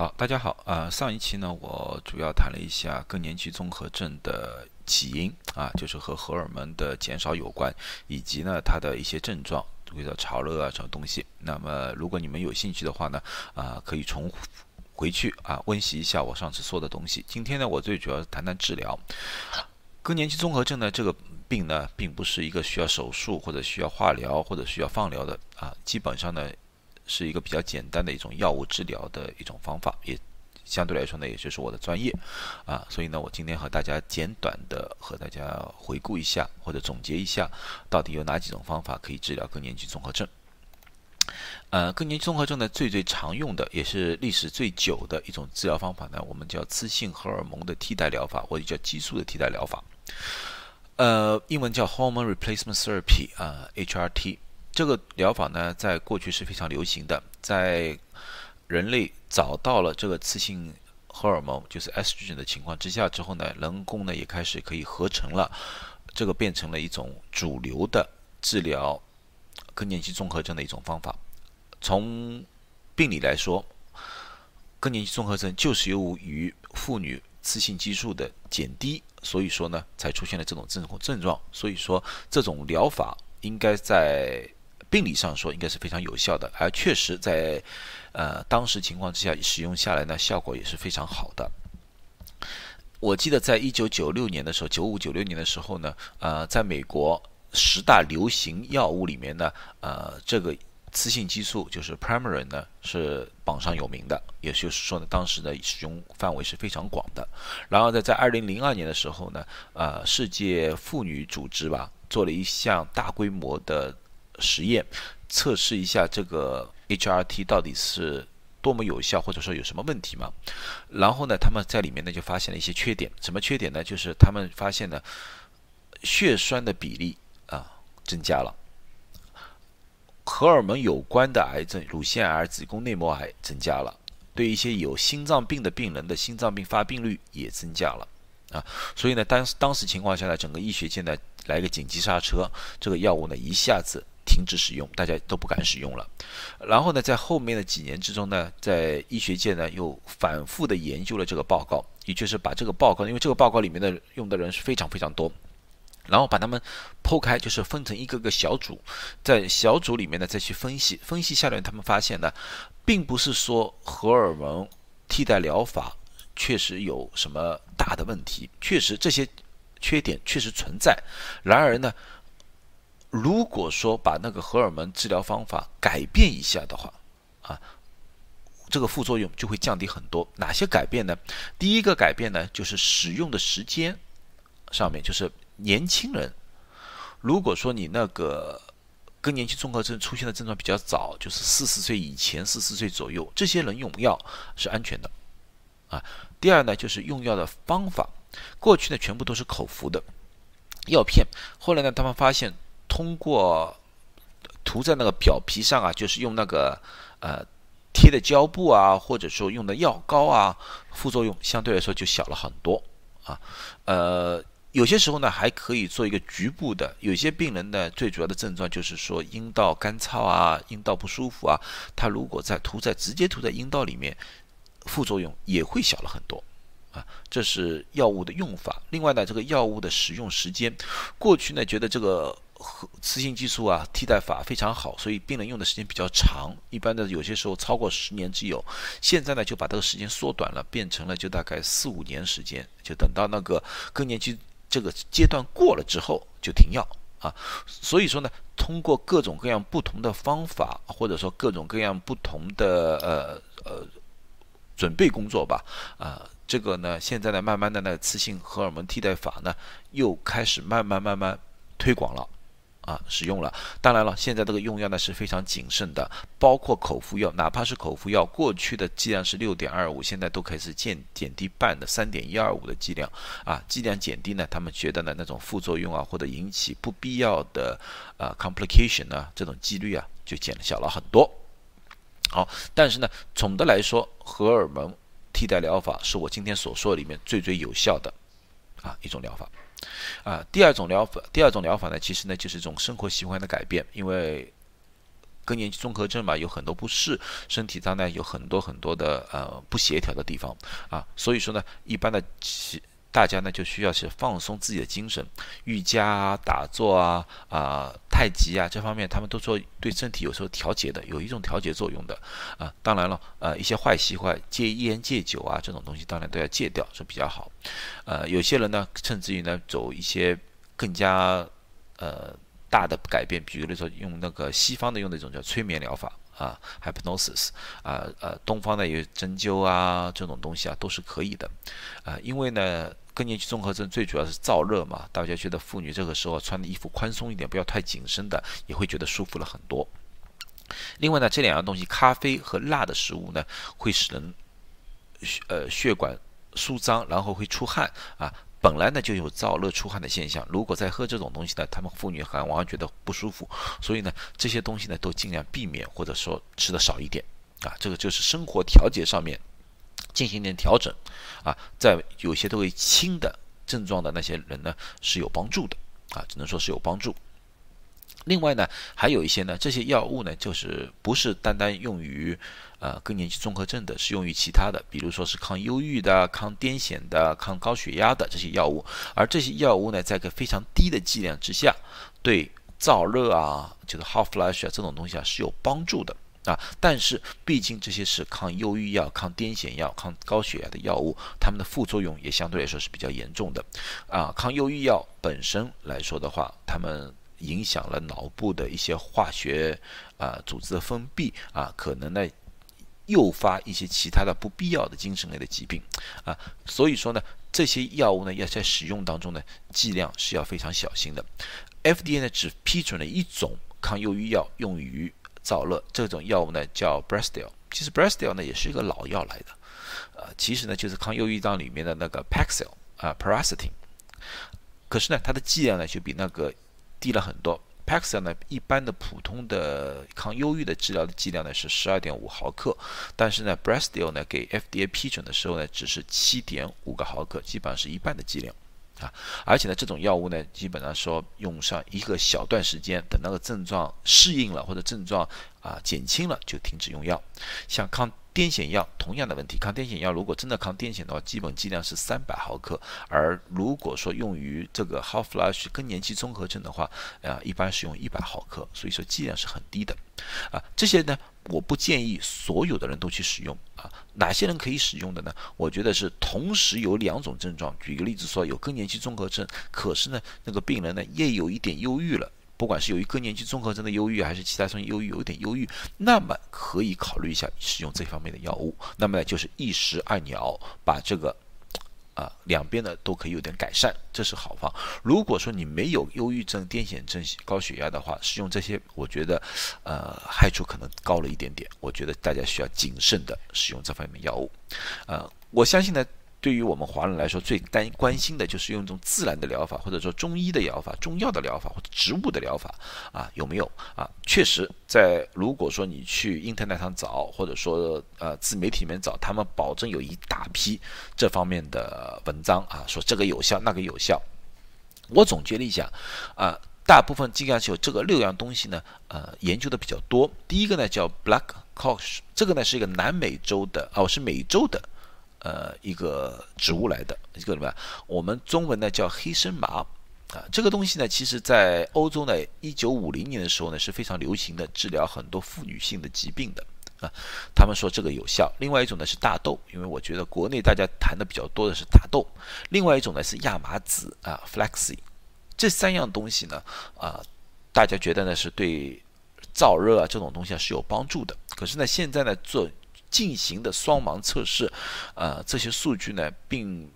好，大家好啊！上一期呢，我主要谈了一下更年期综合症的起因啊，就是和荷尔蒙的减少有关，以及呢它的一些症状，比如说潮热啊这种东西。那么如果你们有兴趣的话呢，啊可以重回去啊温习一下我上次说的东西。今天呢，我最主要谈谈治疗更年期综合症呢这个病呢，并不是一个需要手术或者需要化疗或者需要放疗的啊，基本上呢。是一个比较简单的一种药物治疗的一种方法，也相对来说呢，也就是我的专业啊，所以呢，我今天和大家简短的和大家回顾一下或者总结一下，到底有哪几种方法可以治疗更年期综合症。呃，更年期综合症呢，最最常用的也是历史最久的一种治疗方法呢，我们叫雌性荷尔蒙的替代疗法，或者叫激素的替代疗法，呃，英文叫 Hormone Replacement Therapy 啊，HRT。这个疗法呢，在过去是非常流行的。在人类找到了这个雌性荷尔蒙，就是 estrogen 的情况之下之后呢，人工呢也开始可以合成了，这个变成了一种主流的治疗更年期综合症的一种方法。从病理来说，更年期综合症就是由于妇女雌性激素的减低，所以说呢，才出现了这种症症状。所以说，这种疗法应该在病理上说应该是非常有效的，而确实在呃当时情况之下使用下来呢，效果也是非常好的。我记得在一九九六年的时候，九五九六年的时候呢，呃，在美国十大流行药物里面呢，呃，这个雌性激素就是 Premarin 呢是榜上有名的，也就是说呢，当时的使用范围是非常广的。然后呢，在二零零二年的时候呢，呃，世界妇女组织吧做了一项大规模的。实验测试一下这个 HRT 到底是多么有效，或者说有什么问题吗？然后呢，他们在里面呢就发现了一些缺点。什么缺点呢？就是他们发现呢，血栓的比例啊增加了，荷尔蒙有关的癌症，乳腺癌、子宫内膜癌增加了，对一些有心脏病的病人的心脏病发病率也增加了啊。所以呢，当当时情况下呢，整个医学界呢来个紧急刹车，这个药物呢一下子。停止使用，大家都不敢使用了。然后呢，在后面的几年之中呢，在医学界呢又反复的研究了这个报告，也就是把这个报告，因为这个报告里面的用的人是非常非常多，然后把他们剖开，就是分成一个个小组，在小组里面呢再去分析，分析下来，他们发现呢，并不是说荷尔蒙替代疗法确实有什么大的问题，确实这些缺点确实存在，然而呢。如果说把那个荷尔蒙治疗方法改变一下的话，啊，这个副作用就会降低很多。哪些改变呢？第一个改变呢，就是使用的时间上面，就是年轻人，如果说你那个更年期综合症出现的症状比较早，就是四十岁以前、四十岁左右，这些人用药是安全的，啊。第二呢，就是用药的方法，过去呢全部都是口服的药片，后来呢他们发现。通过涂在那个表皮上啊，就是用那个呃贴的胶布啊，或者说用的药膏啊，副作用相对来说就小了很多啊。呃，有些时候呢还可以做一个局部的，有些病人呢最主要的症状就是说阴道干燥啊，阴道不舒服啊，他如果在涂在直接涂在阴道里面，副作用也会小了很多啊。这是药物的用法。另外呢，这个药物的使用时间，过去呢觉得这个。和雌性激素啊，替代法非常好，所以病人用的时间比较长，一般的有些时候超过十年之有。现在呢，就把这个时间缩短了，变成了就大概四五年时间，就等到那个更年期这个阶段过了之后就停药啊。所以说呢，通过各种各样不同的方法，或者说各种各样不同的呃呃准备工作吧，啊，这个呢，现在呢，慢慢的呢，雌性荷尔蒙替代法呢，又开始慢慢慢慢推广了。啊，使用了。当然了，现在这个用药呢是非常谨慎的，包括口服药，哪怕是口服药，过去的剂量是六点二五，现在都开始减减低半的三点一二五的剂量。啊，剂量减低呢，他们觉得呢那种副作用啊，或者引起不必要的啊 complication 呢，这种几率啊就减小了很多。好，但是呢，总的来说，荷尔蒙替代疗法是我今天所说里面最最有效的啊一种疗法。啊，第二种疗法，第二种疗法呢，其实呢就是一种生活习惯的改变。因为更年期综合症嘛，有很多不适，身体上呢有很多很多的呃不协调的地方啊，所以说呢，一般的其大家呢就需要去放松自己的精神，瑜伽啊、打坐啊、啊太极啊这方面，他们都说对身体有时候调节的，有一种调节作用的啊。当然了，呃，一些坏习惯，戒烟戒酒啊这种东西，当然都要戒掉是比较好。呃，有些人呢，甚至于呢走一些更加呃。大的改变，比如说用那个西方的用那种叫催眠疗法啊，hypnosis 啊，呃，东方的有针灸啊，这种东西啊都是可以的，啊，因为呢，更年期综合症最主要是燥热嘛，大家觉得妇女这个时候穿的衣服宽松一点，不要太紧身的，也会觉得舒服了很多。另外呢，这两样东西，咖啡和辣的食物呢，会使人血呃血管舒张，然后会出汗啊。本来呢就有燥热出汗的现象，如果再喝这种东西呢，他们妇女还往往觉得不舒服，所以呢这些东西呢都尽量避免或者说吃的少一点。啊，这个就是生活调节上面进行一点调整。啊，在有些都会轻的症状的那些人呢是有帮助的。啊，只能说是有帮助。另外呢，还有一些呢，这些药物呢，就是不是单单用于呃更年期综合症的，是用于其他的，比如说是抗忧郁的、抗癫痫的、抗高血压的这些药物。而这些药物呢，在个非常低的剂量之下，对燥热啊，就是 hot flash 啊这种东西啊是有帮助的啊。但是毕竟这些是抗忧郁药、抗癫痫药、抗高血压的药物，它们的副作用也相对来说是比较严重的啊。抗忧郁药本身来说的话，它们影响了脑部的一些化学啊组织的分泌啊，可能呢诱发一些其他的不必要的精神类的疾病啊，所以说呢这些药物呢要在使用当中呢剂量是要非常小心的。FDA 呢只批准了一种抗忧郁药用于燥热，这种药物呢叫 Bristol，其实 Bristol 呢也是一个老药来的，呃其实呢就是抗忧郁药里面的那个 Paxil 啊 Paracetin，可是呢它的剂量呢就比那个低了很多，Paxil 呢，一般的普通的抗忧郁的治疗的剂量呢是十二点五毫克，但是呢 b r e s t i l 呢给 FDA 批准的时候呢只是七点五个毫克，基本上是一半的剂量啊，而且呢这种药物呢基本上说用上一个小段时间，等那个症状适应了或者症状啊减轻了就停止用药，像抗。癫痫药同样的问题，抗癫痫药如果真的抗癫痫的话，基本剂量是三百毫克，而如果说用于这个 hot flush 更年期综合症的话，啊，一般是用一百毫克，所以说剂量是很低的，啊，这些呢，我不建议所有的人都去使用啊，哪些人可以使用的呢？我觉得是同时有两种症状，举个例子说，有更年期综合症，可是呢，那个病人呢也有一点忧郁了。不管是由于更年期综合症的忧郁，还是其他种忧郁，有一点忧郁，那么可以考虑一下使用这方面的药物。那么呢就是一石二鸟，把这个啊两边的都可以有点改善，这是好方。如果说你没有忧郁症、癫痫症、高血压的话，使用这些，我觉得呃害处可能高了一点点。我觉得大家需要谨慎的使用这方面药物。呃，我相信呢。对于我们华人来说，最担关心的就是用一种自然的疗法，或者说中医的疗法、中药的疗法或者植物的疗法啊，有没有啊？确实，在如果说你去 Internet 上找，或者说呃自媒体里面找，他们保证有一大批这方面的文章啊，说这个有效，那个有效。我总结了一下啊，大部分尽量有这个六样东西呢，呃，研究的比较多。第一个呢叫 Black Cosh，这个呢是一个南美洲的哦，是美洲的。呃，一个植物来的，一个什么？我们中文呢叫黑生麻啊。这个东西呢，其实在欧洲呢，一九五零年的时候呢是非常流行的，治疗很多妇女性的疾病的啊。他们说这个有效。另外一种呢是大豆，因为我觉得国内大家谈的比较多的是大豆。另外一种呢是亚麻籽啊，flaxseed。这三样东西呢啊，大家觉得呢是对燥热啊这种东西啊是有帮助的。可是呢，现在呢做。进行的双盲测试，呃，这些数据呢，并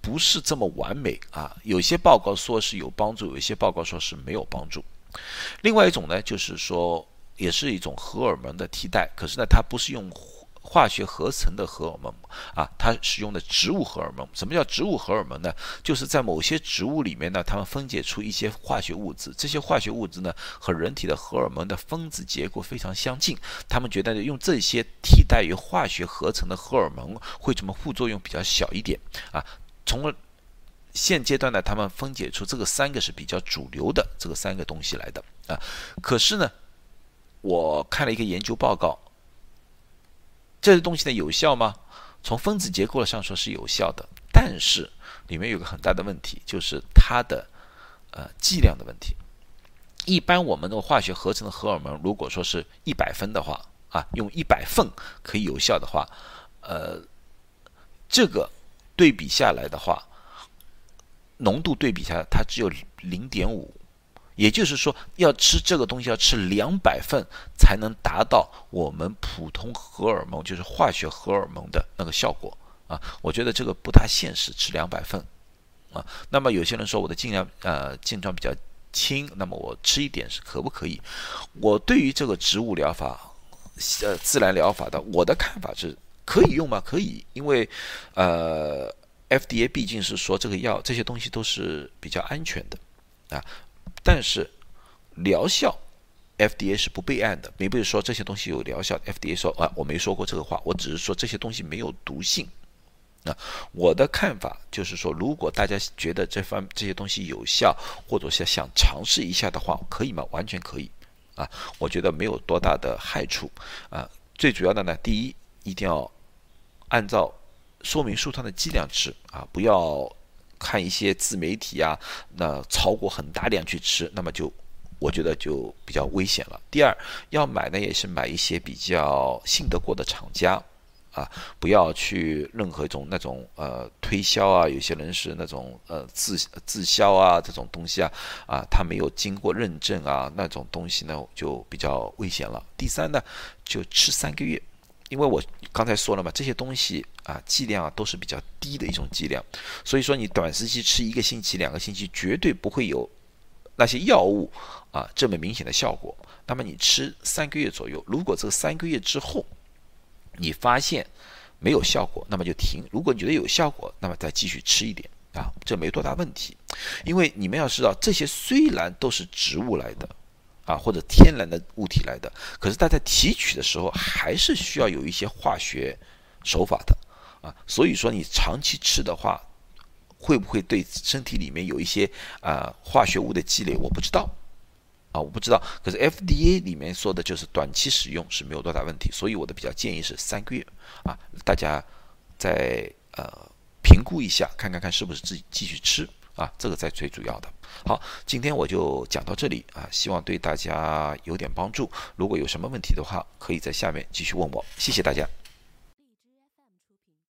不是这么完美啊。有些报告说是有帮助，有些报告说是没有帮助。另外一种呢，就是说，也是一种荷尔蒙的替代，可是呢，它不是用。化学合成的荷尔蒙啊，它使用的植物荷尔蒙。什么叫植物荷尔蒙呢？就是在某些植物里面呢，它们分解出一些化学物质，这些化学物质呢和人体的荷尔蒙的分子结构非常相近。他们觉得用这些替代于化学合成的荷尔蒙，会怎么副作用比较小一点啊？从而现阶段呢，他们分解出这个三个是比较主流的这个三个东西来的啊。可是呢？我看了一个研究报告，这些东西呢有效吗？从分子结构上说是有效的，但是里面有个很大的问题，就是它的呃剂量的问题。一般我们的化学合成的荷尔蒙，如果说是一百分的话，啊，用一百份可以有效的话，呃，这个对比下来的话，浓度对比下来，它只有零点五。也就是说，要吃这个东西要吃两百份才能达到我们普通荷尔蒙，就是化学荷尔蒙的那个效果啊。我觉得这个不太现实，吃两百份啊。那么有些人说我的尽量呃症状比较轻，那么我吃一点是可不可以？我对于这个植物疗法，呃自然疗法的，我的看法是可以用吗？可以，因为呃 FDA 毕竟是说这个药这些东西都是比较安全的啊。但是疗效，FDA 是不备案的，没被说这些东西有疗效。FDA 说啊，我没说过这个话，我只是说这些东西没有毒性。啊，我的看法就是说，如果大家觉得这方这些东西有效，或者是想尝试一下的话，可以吗？完全可以。啊，我觉得没有多大的害处。啊，最主要的呢，第一一定要按照说明书上的剂量吃啊，不要。看一些自媒体啊，那超过很大量去吃，那么就我觉得就比较危险了。第二，要买呢也是买一些比较信得过的厂家啊，不要去任何一种那种呃推销啊，有些人是那种呃自自销啊这种东西啊啊，他没有经过认证啊，那种东西呢就比较危险了。第三呢，就吃三个月。因为我刚才说了嘛，这些东西啊，剂量啊都是比较低的一种剂量，所以说你短时期吃一个星期、两个星期，绝对不会有那些药物啊这么明显的效果。那么你吃三个月左右，如果这三个月之后你发现没有效果，那么就停；如果你觉得有效果，那么再继续吃一点啊，这没多大问题。因为你们要知道，这些虽然都是植物来的。啊，或者天然的物体来的，可是它在提取的时候还是需要有一些化学手法的啊。所以说你长期吃的话，会不会对身体里面有一些啊化学物的积累？我不知道啊，我不知道。可是 FDA 里面说的就是短期使用是没有多大问题，所以我的比较建议是三个月啊，大家再呃评估一下，看看看是不是自己继续吃。啊，这个在最主要的。好，今天我就讲到这里啊，希望对大家有点帮助。如果有什么问题的话，可以在下面继续问我。谢谢大家。